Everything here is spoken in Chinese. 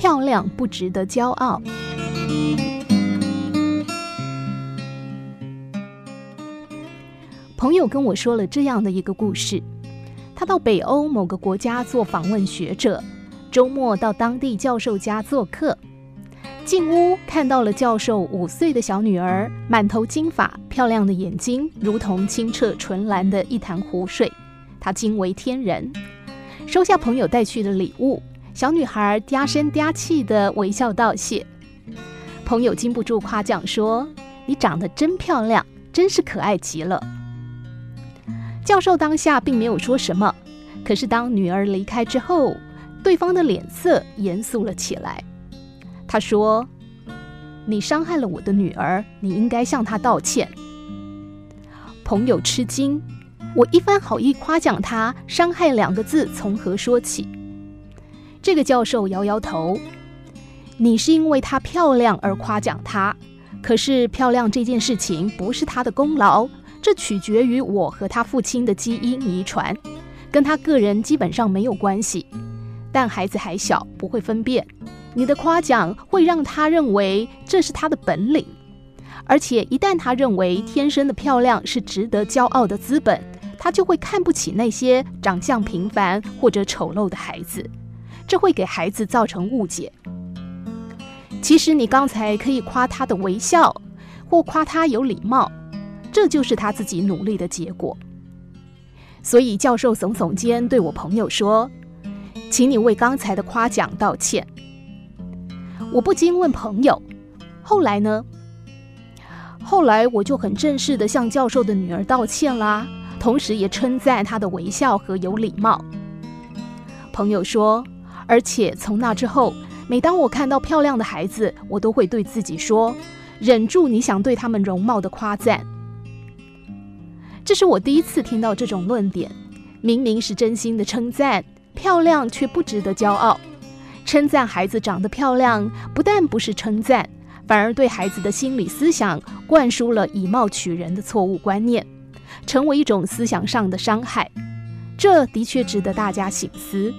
漂亮不值得骄傲。朋友跟我说了这样的一个故事：他到北欧某个国家做访问学者，周末到当地教授家做客。进屋看到了教授五岁的小女儿，满头金发，漂亮的眼睛如同清澈纯蓝的一潭湖水，他惊为天人。收下朋友带去的礼物，小女孩嗲声嗲气地微笑道谢。朋友禁不住夸奖说：“你长得真漂亮，真是可爱极了。”教授当下并没有说什么，可是当女儿离开之后，对方的脸色严肃了起来。他说：“你伤害了我的女儿，你应该向她道歉。”朋友吃惊，我一番好意夸奖他，伤害两个字从何说起？这个教授摇摇头：“你是因为她漂亮而夸奖她，可是漂亮这件事情不是她的功劳，这取决于我和她父亲的基因遗传，跟她个人基本上没有关系。但孩子还小，不会分辨。”你的夸奖会让他认为这是他的本领，而且一旦他认为天生的漂亮是值得骄傲的资本，他就会看不起那些长相平凡或者丑陋的孩子，这会给孩子造成误解。其实你刚才可以夸他的微笑，或夸他有礼貌，这就是他自己努力的结果。所以教授耸耸肩对我朋友说：“请你为刚才的夸奖道歉。”我不禁问朋友：“后来呢？”后来我就很正式地向教授的女儿道歉啦，同时也称赞她的微笑和有礼貌。朋友说：“而且从那之后，每当我看到漂亮的孩子，我都会对自己说，忍住你想对他们容貌的夸赞。”这是我第一次听到这种论点，明明是真心的称赞，漂亮却不值得骄傲。称赞孩子长得漂亮，不但不是称赞，反而对孩子的心理思想灌输了以貌取人的错误观念，成为一种思想上的伤害。这的确值得大家省思。